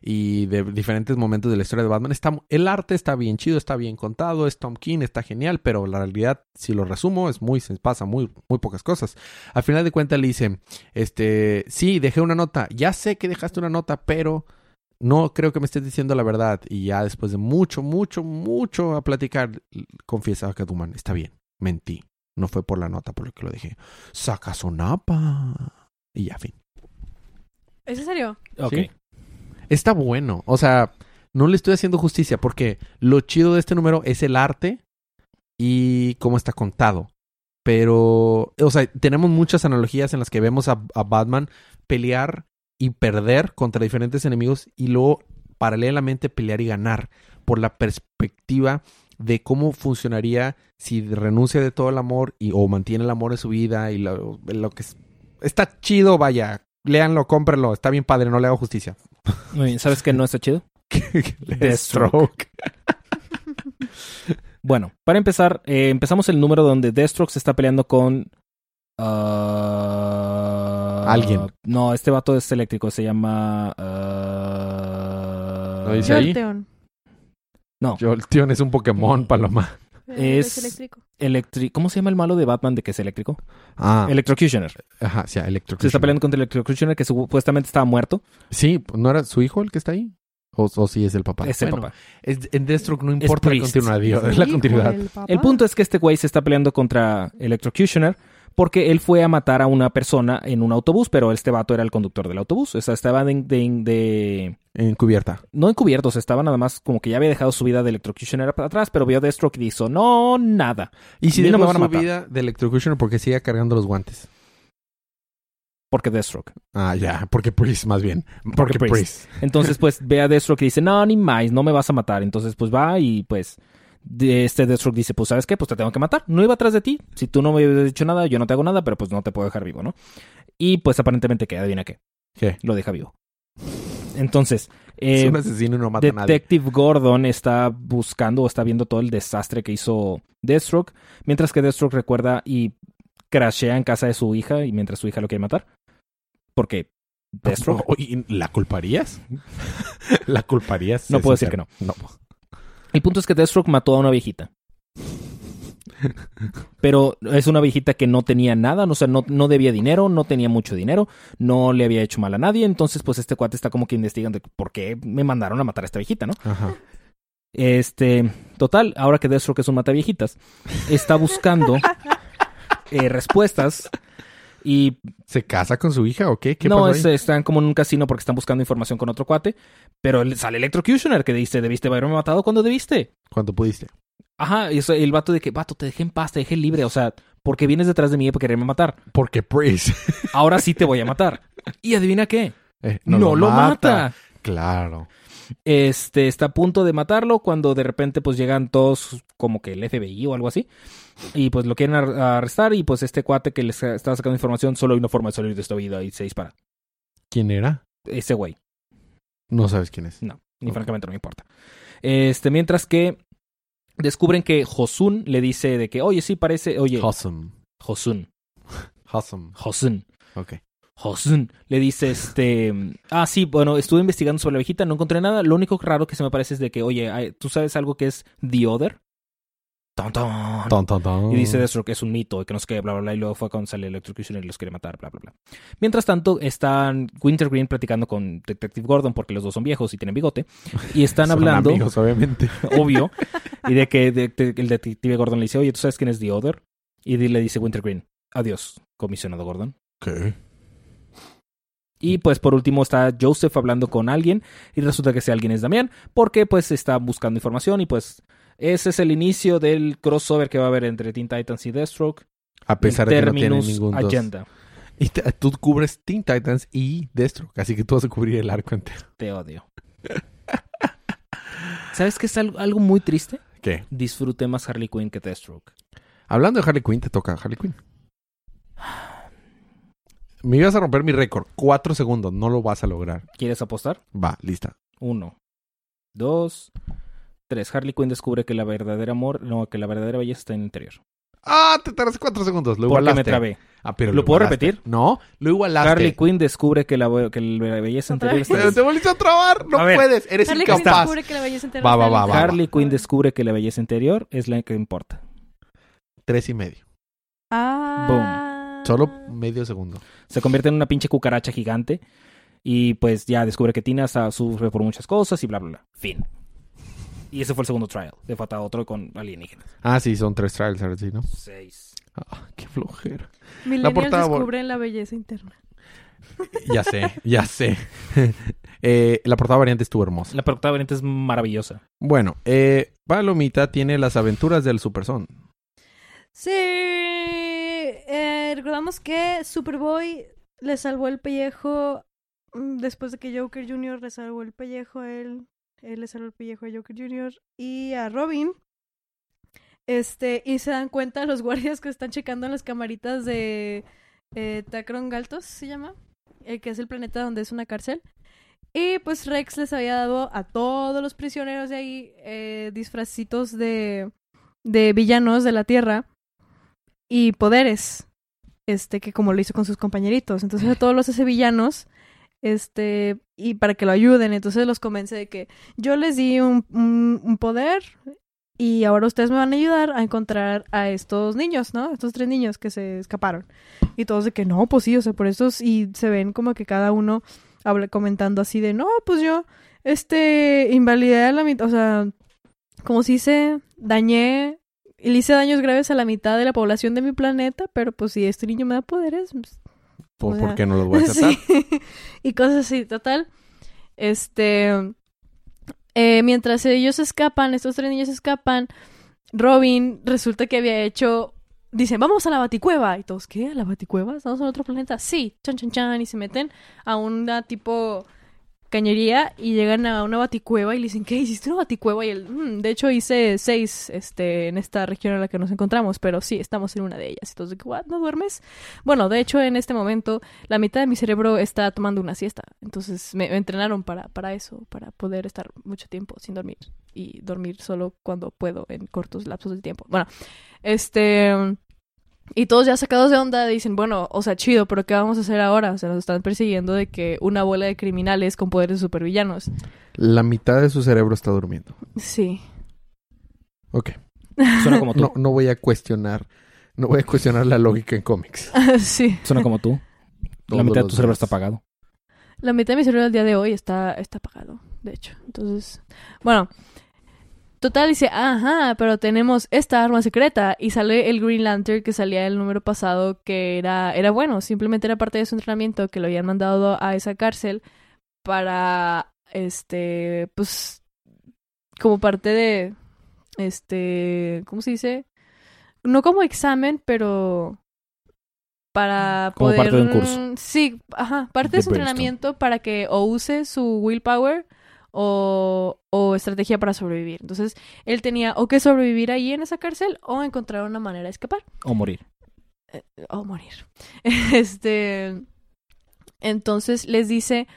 Y de diferentes momentos de la historia de Batman. Está, el arte está bien chido, está bien contado, es Tom King, está genial, pero la realidad, si lo resumo, es muy, se pasa muy, muy pocas cosas. Al final de cuentas le dice, este, sí, dejé una nota, ya sé que dejaste una nota, pero no creo que me estés diciendo la verdad. Y ya después de mucho, mucho, mucho a platicar, confiesa a Catwoman, está bien, mentí. No fue por la nota por lo que lo dejé. Saca su napa. Y ya, fin. ¿Es en serio? Ok. Sí. Está bueno. O sea, no le estoy haciendo justicia porque lo chido de este número es el arte y cómo está contado. Pero, o sea, tenemos muchas analogías en las que vemos a, Batman pelear y perder contra diferentes enemigos y luego paralelamente pelear y ganar por la perspectiva de cómo funcionaría si renuncia de todo el amor y o mantiene el amor en su vida y lo, lo que es- está chido, vaya, léanlo, cómprenlo, está bien padre, no le hago justicia. Muy bien. ¿Sabes qué no está chido? Deathstroke. Bueno, para empezar, eh, empezamos el número donde Deathstroke se está peleando con... ah, Alguien. No, este vato es eléctrico, se llama... ah, ¿Lo dice ahí? Jolteon. Jolteon es un Pokémon, Paloma. Eh, Es- eléctrico. Electri- ¿Cómo se llama el malo de Batman de que es eléctrico? Ah, Electrocutioner. ajá, sí, Electrocutioner. Se está peleando contra Electrocutioner que supuestamente estaba muerto. Sí, ¿no era su hijo el que está ahí? O, o sí es el papá. Ese Bueno, papá. es- en Deathstroke no importa la continuidad, es la continuidad. papá. El punto es que este güey se está peleando contra Electrocutioner porque él fue a matar a una persona en un autobús, pero este vato era el conductor del autobús. O sea, estaba de, de- de- Encubierta. no encubiertos, estaba nada más como que ya había dejado su vida de Electrocutioner para atrás, pero vio a Deathstroke y dijo, no, nada. Y si no me van a su matar. vida de Electrocutioner porque sigue cargando los guantes. Porque Deathstroke. Ah, ya, porque Priest más bien. Porque Porque Priest. Priest. Entonces, pues, ve a Deathstroke y dice, no, ni más, no me vas a matar. Entonces, pues, va y, pues, de este Deathstroke dice, pues, ¿sabes qué? Pues te tengo que matar. No iba atrás de ti. Si tú no me hubieras dicho nada, yo no te hago nada, pero pues no te puedo dejar vivo, ¿no? Y, pues, aparentemente, ¿qué? Adivina qué. ¿Qué? Lo deja vivo. Entonces, es eh, un asesino y no mata a nadie. Detective Gordon está buscando o está viendo todo el desastre que hizo Deathstroke, mientras que Deathstroke recuerda y crashea en casa de su hija y mientras su hija lo quiere matar. Porque Deathstroke ¿La culparías? ¿La culparías? No puedo decir sincero. No. El punto es que Deathstroke mató a una viejita. Pero es una viejita que no tenía nada, o sea, no, no debía dinero, no tenía mucho dinero, no le había hecho mal a nadie, entonces pues este cuate está como que investigando por qué me mandaron a matar a esta viejita, ¿no? Ajá. Este, total, ahora que Deathstroke es un mataviejitas, está buscando eh, respuestas y ¿Se casa con su hija o qué? ¿Qué no, es- están como en un casino porque están buscando información con otro cuate, pero sale Electrocutioner que dice, debiste haberme matado cuando debiste. Cuando pudiste. Ajá, y eso- el vato de que, vato, te dejé en paz, te dejé libre, o sea, porque vienes detrás de mí para quererme matar. Porque Priest. Ahora sí te voy a matar. Y adivina qué, eh, no, lo mata. Claro. Este está a punto de matarlo cuando de repente pues llegan todos como que el FBI o algo así y pues lo quieren ar- arrestar y pues este cuate que les estaba sacando información solo hay una forma de salir de esta vida y se dispara. ¿Quién era? Ese güey, No sabes quién es. no, ni francamente no me importa. Este, mientras que descubren que Josun le dice de que, oye, sí parece, oye, Awesome. Josun, Awesome. Josun, Ok. Josun le dice este, ah sí, bueno, estuve investigando sobre la viejita, no encontré nada, lo único raro que se me parece es de que, oye, ¿tú sabes algo que es The Other? Ton, ton. Ton. Y dice Deathstroke que es un mito y que no sé qué, bla, bla, bla. Y luego fue cuando sale Electrocutioner y los quiere matar, bla, bla, bla. Mientras tanto, están Wintergreen platicando con Detective Gordon porque los dos son viejos y tienen bigote. Y están Son hablando, amigos, obviamente. obvio, y de que de- de- el detective Gordon le dice, oye, ¿tú sabes quién es The Other? Y le dice Wintergreen, adiós, comisionado Gordon. ¿Qué? Y pues por último está Joseph hablando con alguien y resulta que ese alguien es Damián porque pues está buscando información y pues ese es el inicio del crossover que va a haber entre Teen Titans y Deathstroke. A pesar de que no tiene ningún dos. Agenda. Y te- tú cubres Teen Titans y Deathstroke, así que tú vas a cubrir el arco entero. Te odio. ¿Sabes qué es algo, algo muy triste? ¿Qué? Disfruté más Harley Quinn que Deathstroke. Hablando de Harley Quinn, te toca Harley Quinn. Me ibas a romper mi récord. Cuatro segundos. No lo vas a lograr. ¿Quieres apostar? Va, lista. Uno, dos, tres. Harley Quinn descubre que la verdadera amor, no, que la verdadera belleza está en el interior. Ah, te tardas cuatro segundos. Lo Porque igualaste. me trabé. Ah, pero ¿Lo puedo igualaste. repetir? No, lo igualaste. Harley Quinn descubre que la, que la belleza interior está Pero en te volviste a trabar. No A puedes. Eres Harley Quinn incapaz. descubre que la belleza Va, está va, en va, el va, interior. Harley Quinn descubre que la belleza interior es la que importa. Tres y medio. Ah. Solo medio segundo. Se convierte en una pinche cucaracha gigante y pues ya descubre que Tina sufre por muchas cosas y bla, bla, bla. Fin. Y ese fue el segundo trial. Le falta otro con alienígenas. Ah, sí, son tres trials, ahora sí, ¿no? Seis. Ah, qué flojera. Millennials portada, descubren la belleza interna. Ya sé, ya sé. Eh, la portada variante estuvo hermosa. La portada variante es maravillosa. Bueno, eh, Palomita tiene las aventuras del Super Son. Eh, recordamos que Superboy le salvó el pellejo mm, después de que Joker Jr. le salvó el pellejo a él. Él le salvó el pellejo a Joker Jr. y a Robin. Este, y se dan cuenta los guardias que están checando las camaritas de eh, Tacron Galtos, se llama, el que es el planeta donde es una cárcel. Y pues Rex les había dado a todos los prisioneros de ahí eh, disfrazitos de, de villanos de la Tierra y poderes, este, que como lo hizo con sus compañeritos. Entonces a todos los hace villanos, este, y para que lo ayuden. Entonces los convence de que yo les di un, poder y ahora ustedes me van a ayudar a encontrar a estos niños, ¿no? Estos tres niños que se escaparon. Y todos de que no, pues sí, o sea, por eso y se ven como que cada uno habla comentando así de, no, pues yo, este, invalidé a la mitad, o sea, como si se dañé, le hice daños graves a la mitad de la población de mi planeta, pero pues si este niño me da poderes, pues, ¿Por, O por sea, qué no los voy a tratar? Sí. y cosas así, total. Este. eh, mientras ellos escapan, estos tres niños escapan, Robin resulta que había hecho. Dicen, vamos a la baticueva. Y todos, ¿qué? ¿A la baticueva? ¿Estamos en otro planeta? Sí, chan, chan, chan. Y se meten a una tipo cañería y llegan a una baticueva y le dicen, ¿qué? ¿Hiciste una baticueva? Y él, "Mm, de hecho hice seis este, en esta región en la que nos encontramos, pero sí, estamos en una de ellas. Entonces, ¿what? ¿No duermes? Bueno, de hecho, en este momento, la mitad de mi cerebro está tomando una siesta. Entonces, me, me entrenaron para, para eso, para poder estar mucho tiempo sin dormir. Y dormir solo cuando puedo, en cortos lapsos de tiempo. Bueno, este... Y todos ya sacados de onda dicen, bueno, o sea, chido, pero ¿qué vamos a hacer ahora? O sea, nos están persiguiendo de que una bola de criminales con poderes de supervillanos. La mitad de su cerebro está durmiendo. Sí. Ok. Suena como tú. No, no voy a cuestionar. No voy a cuestionar la lógica en cómics. sí. Suena como tú. La mitad de tu cerebro días. está apagado. La mitad de mi cerebro al día de hoy está, está apagado, de hecho. Entonces, bueno. Total dice, ajá, pero tenemos esta arma secreta. Y sale el Green Lantern que salía el número pasado, que era, era bueno, simplemente era parte de su entrenamiento, que lo habían mandado a esa cárcel para, este, pues, como parte de, este, ¿cómo se dice? No como examen, pero para Como poder... parte de un curso. Sí, ajá, parte de, De su entrenamiento para que o use su willpower o, o estrategia para sobrevivir. Entonces, él tenía o que sobrevivir ahí en esa cárcel o encontrar una manera de escapar O morir. o morir. Este, entonces les dice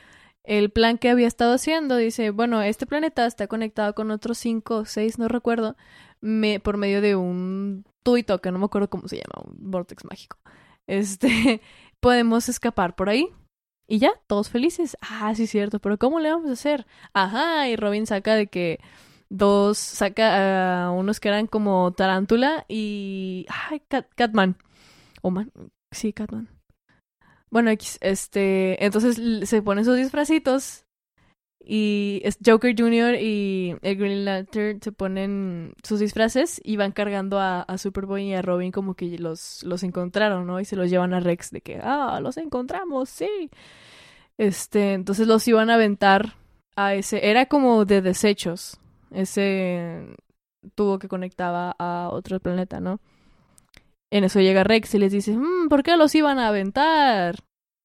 el plan que había estado haciendo. Dice, bueno, este planeta está conectado con otros cinco o seis, no recuerdo, me, por medio de un tuito que no me acuerdo cómo se llama, un vortex mágico. Este, podemos escapar por ahí. Y ya, todos felices. Ah, sí, cierto, pero ¿cómo le vamos a hacer? Ajá, y Robin saca de que dos, saca a unos que eran como tarántula y... Ay, Cat- Catman. O man, sí, Catman. Bueno, este, entonces se ponen sus disfracitos y Joker Jr. y el Green Lantern se ponen sus disfraces y van cargando a, a Superboy y a Robin como que los, los encontraron, ¿no? Y se los llevan a Rex de que, ah, los encontramos, sí. Este, entonces los iban a aventar a ese, era como de desechos, ese tubo que conectaba a otro planeta, ¿no? En eso llega Rex y les dice, "Mm, ¿por qué los iban a aventar?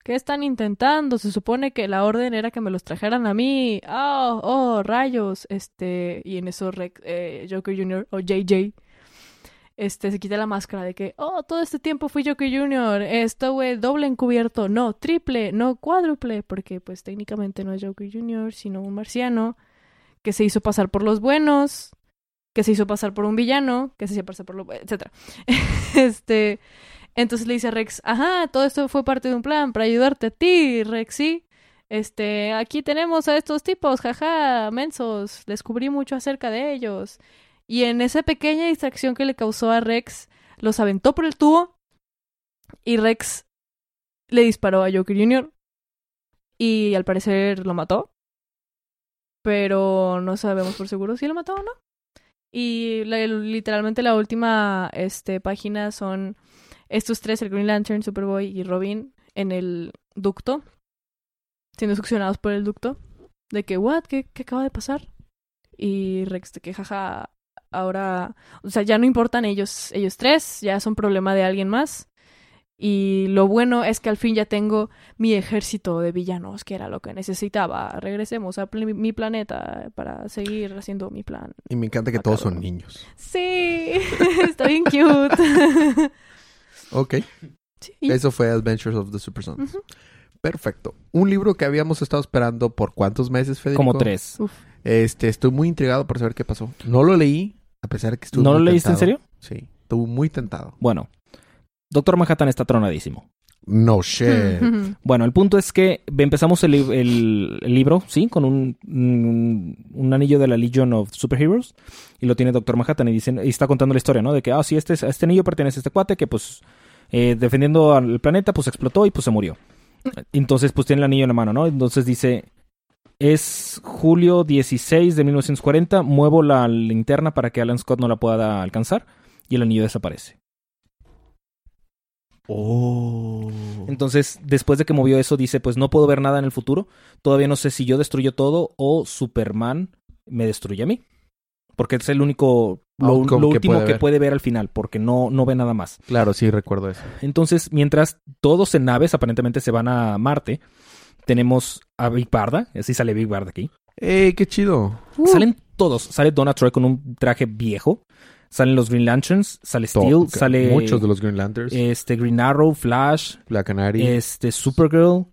¿Qué están intentando? Se supone que la orden era que me los trajeran a mí. Oh, oh, rayos. Este, y en eso eh, Joker Jr. o JJ, este, se quita la máscara de que, oh, todo este tiempo fui Joker Jr. Esto, güey, doble encubierto. No, triple, no, cuádruple. Porque, pues, técnicamente no es Joker Jr., sino un marciano que se hizo pasar por los buenos, que se hizo pasar por un villano, que se hizo pasar por lo... etcétera. este... Entonces le dice a Rex, ajá, todo esto fue parte de un plan para ayudarte a ti, Rex, sí. Este, aquí tenemos a estos tipos, jaja, mensos, descubrí mucho acerca de ellos. Y en esa pequeña distracción que le causó a Rex, los aventó por el tubo y Rex le disparó a Joker Jr. y al parecer lo mató. Pero no sabemos por seguro si lo mató o no. Y literalmente la última este, página son estos tres, el Green Lantern, Superboy y Robin, en el ducto, siendo succionados por el ducto, de que, ¿what? ¿Qué, qué acaba de pasar? Y Rex de que, jaja, ahora, o sea, ya no importan ellos, ellos tres, ya son problema de alguien más. Y lo bueno es que al fin ya tengo mi ejército de villanos, que era lo que necesitaba. Regresemos a pl- mi planeta para seguir haciendo mi plan. Y me encanta que todos son niños. Sí, está bien cute. Ok. Sí, Eso fue Adventures of the Super Sons. Ujú. Perfecto. Un libro que habíamos estado esperando por cuántos meses, Federico. Como tres. Este, estoy muy intrigado por saber qué pasó. No lo leí, a pesar de que estuve ¿No lo leíste en serio? Sí, estuve muy tentado. Bueno, Doctor Manhattan está tronadísimo. No shit. Bueno, el punto es que empezamos el, li- el- el libro, sí, con un, un, un anillo de la Legion of Superheroes y lo tiene Doctor Manhattan y, dicen, y está contando la historia, ¿no? De que, ah, sí, este, este anillo pertenece a este cuate que, pues, eh, defendiendo al planeta, pues explotó y pues se murió. Entonces, pues tiene el anillo en la mano, ¿no? Entonces dice, es julio 16 de 1940, muevo la linterna para que Alan Scott no la pueda alcanzar y el anillo desaparece. Oh. Entonces, después de que movió eso, dice, pues no puedo ver nada en el futuro. Todavía no sé si yo destruyo todo o Superman me destruye a mí. Porque es el único, lo, Outcome lo que último puede que ver. puede ver al final, porque no, no ve nada más. Claro, sí, recuerdo eso. Entonces, mientras todos en naves aparentemente se van a Marte, tenemos a Big Barda, así sale Big Barda aquí. ¡Eh, qué chido! Uh, Salen todos, sale Donna Troy con un traje viejo, salen los Green Lanterns, sale Steel, sale Muchos de los Green Lanterns. este Green Arrow, Flash, la Canary, este Supergirl,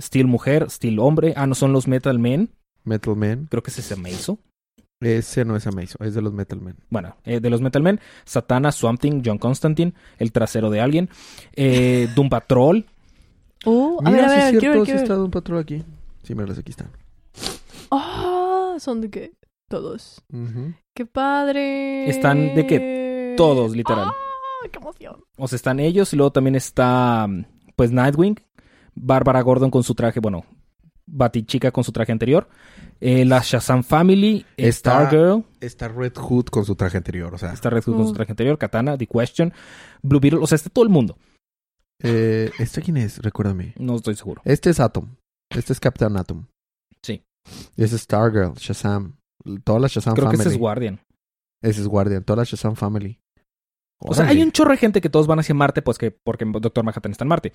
Steel Mujer, Steel Hombre. Ah, no son los Metal Men. Metal Man. Creo que ese se me hizo. Ese no es Amazo, es de los Metal Men. Bueno, eh, de los Metal Men, Satana, Swamp Thing, John Constantine, el trasero de alguien, eh, Doom Patrol. Uh, a Mira, ver, a sí ver, es cierto, ver, sí está un patrón aquí. Sí, míralos, aquí están. Ah, son de qué? Todos. ¡Qué padre! Están de qué? Todos, literal. ¡Ah, qué emoción! O sea, están ellos y luego también está, pues, Nightwing, Bárbara Gordon con su traje, bueno, Batichica con su traje anterior, eh, la Shazam Family, Está- Stargirl, Está Red Hood con su traje anterior, o sea. está Red Hood con su Mm. traje anterior, Katana, The Question, Blue Beetle, o sea, está todo el mundo. Eh, ¿Este quién es? Recuérdame. No estoy seguro. Este es Atom. Este es Captain Atom. Sí. Ese es Stargirl, Shazam. Toda la Shazam Creo que Family. ese es Guardian. Ese es Guardian, toda la Shazam Family. O sea, hay un chorro de gente que todos van hacia Marte, pues que porque Doctor Manhattan está en Marte.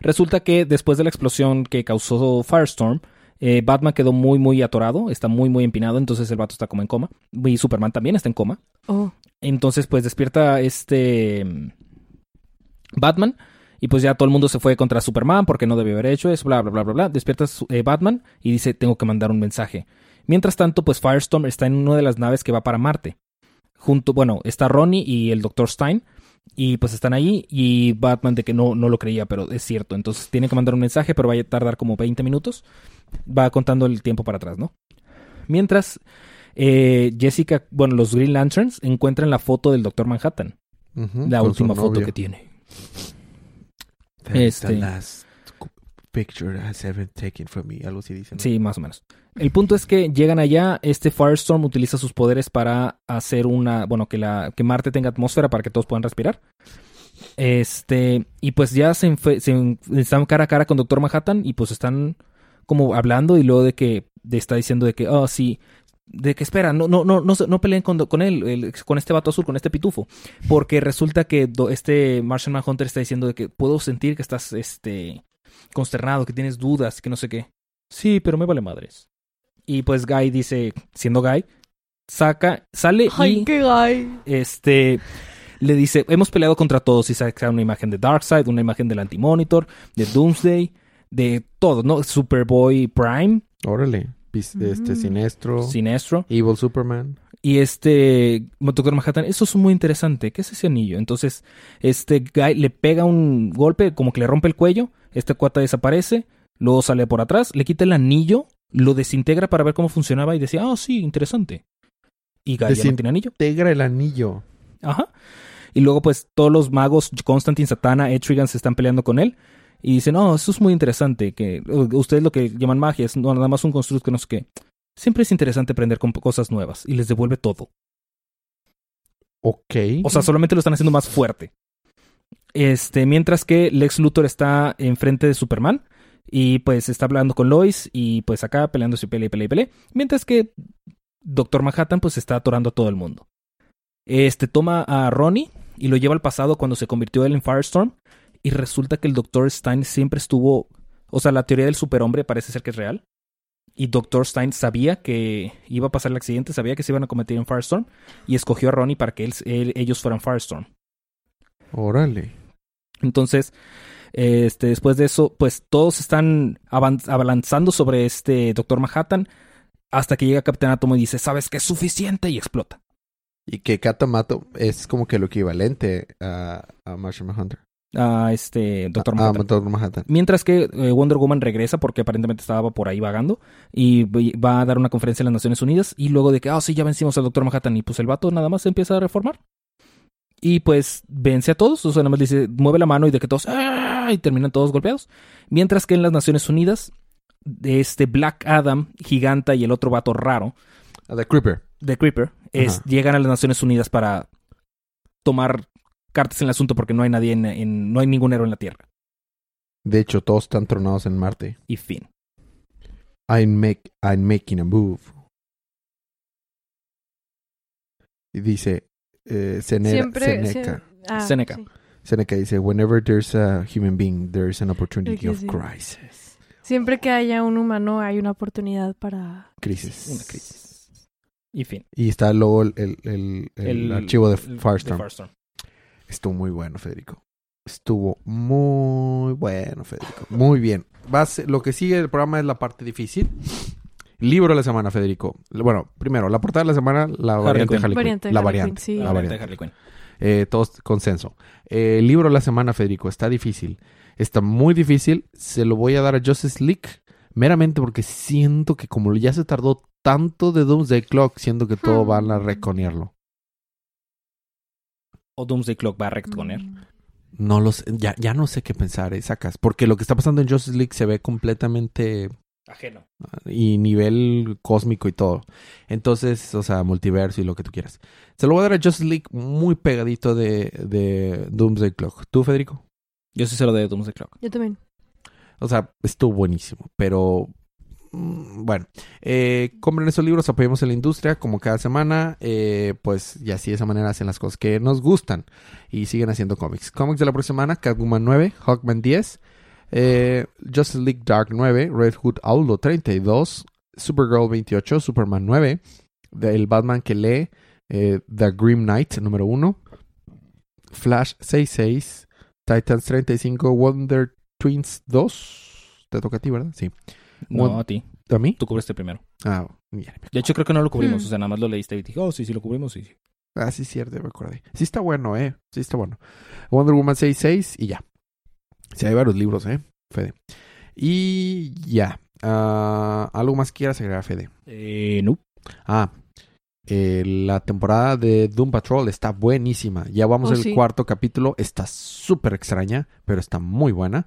Resulta que después de la explosión que causó Firestorm, eh, Batman quedó muy, muy atorado, está muy, muy empinado, entonces el vato está como en coma. Y Superman también está en coma. Oh. Entonces, pues despierta este Batman. Y pues ya todo el mundo se fue contra Superman porque no debió haber hecho eso, bla, bla, bla, bla, bla. Despierta eh, Batman y dice, tengo que mandar un mensaje. Mientras tanto, pues Firestorm está en una de las naves que va para Marte. Junto, bueno, está Ronnie y el Dr. Stein. Y pues están ahí y Batman de que no, no lo creía, pero es cierto. Entonces tiene que mandar un mensaje, pero va a tardar como 20 minutos. Va contando el tiempo para atrás, ¿no? Mientras eh, Jessica, bueno, los Green Lanterns encuentran la foto del Doctor Manhattan. La última foto novio. que tiene. Este- the last picture has ever taken from me. Algo así dicen. ¿no? Sí, más o menos. El punto es que llegan allá, este Firestorm utiliza sus poderes para hacer una, bueno, que la que Marte tenga atmósfera para que todos puedan respirar. Este, y pues ya se, están cara a cara con Doctor Manhattan y pues están como hablando y luego de que está diciendo de que, oh, sí, de que espera, no, no, no, no, no peleen con, él, con este vato azul, con este pitufo, porque resulta que do- este Martian Manhunter está diciendo de que puedo sentir que estás, este, consternado, que tienes dudas, que no sé qué. Sí, pero me vale madres. Y pues Guy dice, siendo Guy, saca, sale ¡Ay, y qué gay! este le dice, hemos peleado contra todos y saca una imagen de Darkseid, una imagen del Anti-Monitor, de Doomsday, de todo, ¿no? Superboy Prime, Órale. Este Mm. Sinestro. Sinestro, Evil Superman. y este Doctor Manhattan, eso es muy interesante, ¿qué es ese anillo? Entonces, este Guy le pega un golpe, como que le rompe el cuello, este cuata desaparece, luego sale por atrás, le quita el anillo, lo desintegra para ver cómo funcionaba y decía, ah, sí, interesante. Y Desin- no tiene anillo. Integra el anillo. Ajá. Y luego, pues, todos los magos, Constantine, Satana, Etrigan, se están peleando con él. Y dicen, no, eso es muy interesante. Que ustedes lo que llaman magia es nada más un constructo que no sé qué. Siempre es interesante aprender con cosas nuevas. Y les devuelve todo. Ok. O sea, solamente lo están haciendo más fuerte. Este, mientras que Lex Luthor está enfrente de Superman. Y pues está hablando con Lois y pues acá peleándose pelea y pelea y pelea. Mientras que Doctor Manhattan pues está atorando a todo el mundo. Este toma a Ronnie y lo lleva al pasado cuando se convirtió él en Firestorm. Y resulta que el Doctor Stein siempre estuvo. O sea, la teoría del superhombre parece ser que es real. Y Doctor Stein sabía que iba a pasar el accidente, sabía que se iban a cometer en Firestorm. Y escogió a Ronnie para que él- él- ellos fueran Firestorm. Órale. Entonces, este, después de eso, pues todos están abalanzando sobre este Doctor Manhattan. Hasta que llega Capitán Átomo y dice, ¿sabes qué es suficiente? Y explota. Y que Catamato es como que lo equivalente a, a Martian Manhunter. A este Doctor A- a Manhattan. Doctor Manhattan. Mientras que eh, Wonder Woman regresa porque aparentemente estaba por ahí vagando y va a dar una conferencia en las Naciones Unidas y luego de que, ah, sí, ya vencimos al Doctor Manhattan y pues el vato nada más se empieza a reformar. Y pues vence a todos, o sea, nada más dice, mueve la mano y de que todos, ¡ah! Y terminan todos golpeados. Mientras que en las Naciones Unidas, este Black Adam, Giganta y el otro vato raro, A The Creeper. de Creeper, es, Ajá. llegan a las Naciones Unidas para tomar cartas en el asunto porque no hay nadie en, en- no hay ningún héroe en la Tierra. De hecho, todos están tronados en Marte. Y fin. I'm, make, I'm making a move. Y dice eh, Senera- Siempre. Seneca. sie- ah, Seneca. sí. Seneca dice, whenever there's a human being, there's an opportunity of sí. crisis. Siempre que haya un humano, hay una oportunidad para. Crisis. Una crisis. Y fin. Y está luego el, el, el- el archivo de el- Firestorm. Firestorm. Estuvo muy bueno, Federico. Estuvo muy bueno, Federico. Muy bien. Va a ser- lo que sigue del programa es la parte difícil. Libro de la semana, Federico. Bueno, primero, la portada de la semana, la Harley variante de. Harley Quinn. Variante de La variante. La variante. de Harley Quinn. Eh, todos consenso. Eh, el libro de la semana, Federico, está difícil. Está muy difícil. Se lo voy a dar a Justice League. Meramente porque siento que como ya se tardó tanto de Doomsday Clock, siento que todo Hmm. van a reconearlo. O Doomsday Clock va a retconear. Mm. No lo sé, ya, ya no sé qué pensar, eh, sacas. Porque lo que está pasando en Justice League se ve completamente Ajeno. y nivel cósmico y todo. Entonces, o sea, multiverso y lo que tú quieras. Se lo voy a dar a Justice League muy pegadito de, de Doomsday Clock. ¿Tú, Federico? Yo sí se lo de Doomsday Clock. Yo también. O sea, estuvo buenísimo, pero mm, bueno, eh, compren esos libros, apoyemos a la industria como cada semana, eh, pues y así de esa manera hacen las cosas que nos gustan y siguen haciendo cómics. Cómics de la próxima semana, Catwoman 9, Hawkman 10, eh, Justice League Dark 9, Red Hood Aulo 32, Supergirl 28, Superman 9, el Batman que lee, eh, The Grim Knight número 1, Flash 66, Titans 35, Wonder Twins 2. Te toca a ti, ¿verdad? Sí. No, What- a ti. ¿A mí? Tú cubriste primero. Ah, ya. De hecho, creo que no lo cubrimos. Hmm. O sea, nada más lo leíste y dije, oh, sí, sí, lo cubrimos. Sí, sí. Ah, sí, cierto, me acordé. Sí está bueno, ¿eh? Sí está bueno. Wonder Woman 66 y ya. Sí, hay varios libros, ¿eh? Fede. Y ya. Ah, ¿Algo más quieras agregar, Fede? Eh, no. Ah, eh, la temporada de Doom Patrol está buenísima. Ya vamos Oh, al sí. cuarto capítulo. Está súper extraña, pero está muy buena.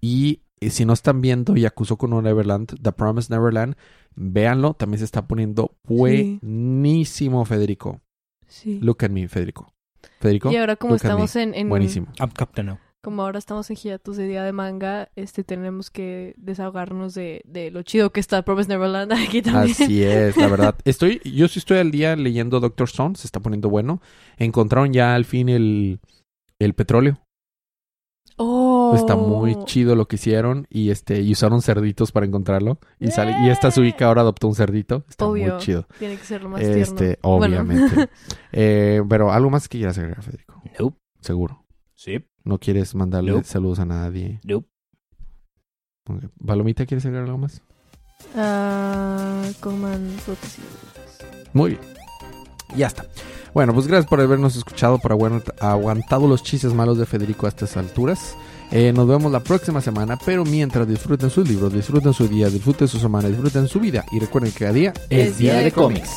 Y eh, si no están viendo Yakuzo con Neverland, The Promised Neverland, véanlo. También se está poniendo Sí. buenísimo, Federico. Sí. Look at me, Federico. Federico, Y ahora como estamos en, en- buenísimo. I'm Captain Now. Como ahora estamos en hiatus de día de manga, este tenemos que desahogarnos de, de lo chido que está Promise Neverland aquí también. Así es, la verdad. Estoy, yo sí estoy al día leyendo Doctor Stone, se está poniendo bueno. Encontraron ya al fin el, el petróleo. Oh. Está muy chido lo que hicieron y este y usaron cerditos para encontrarlo y sale y esta Suika ahora adoptó un cerdito. Está Obvio. muy chido. Tiene que ser lo más Este, tierno. obviamente. Bueno, Eh, pero algo más que quieras agregar, Federico. Nope. Seguro. Sí. No quieres mandarle Nope. saludos a nadie. Nope. Ok. Palomita, ¿quieres agregar algo más? ah, coman frutas. Muy bien. Ya está. Bueno, pues gracias por habernos escuchado, por haber aguantado los chistes malos de Federico a estas alturas. Eh, nos vemos la próxima semana, pero mientras disfruten sus libros, disfruten su día, disfruten su semana, disfruten su vida y recuerden que cada día Es día de cómics.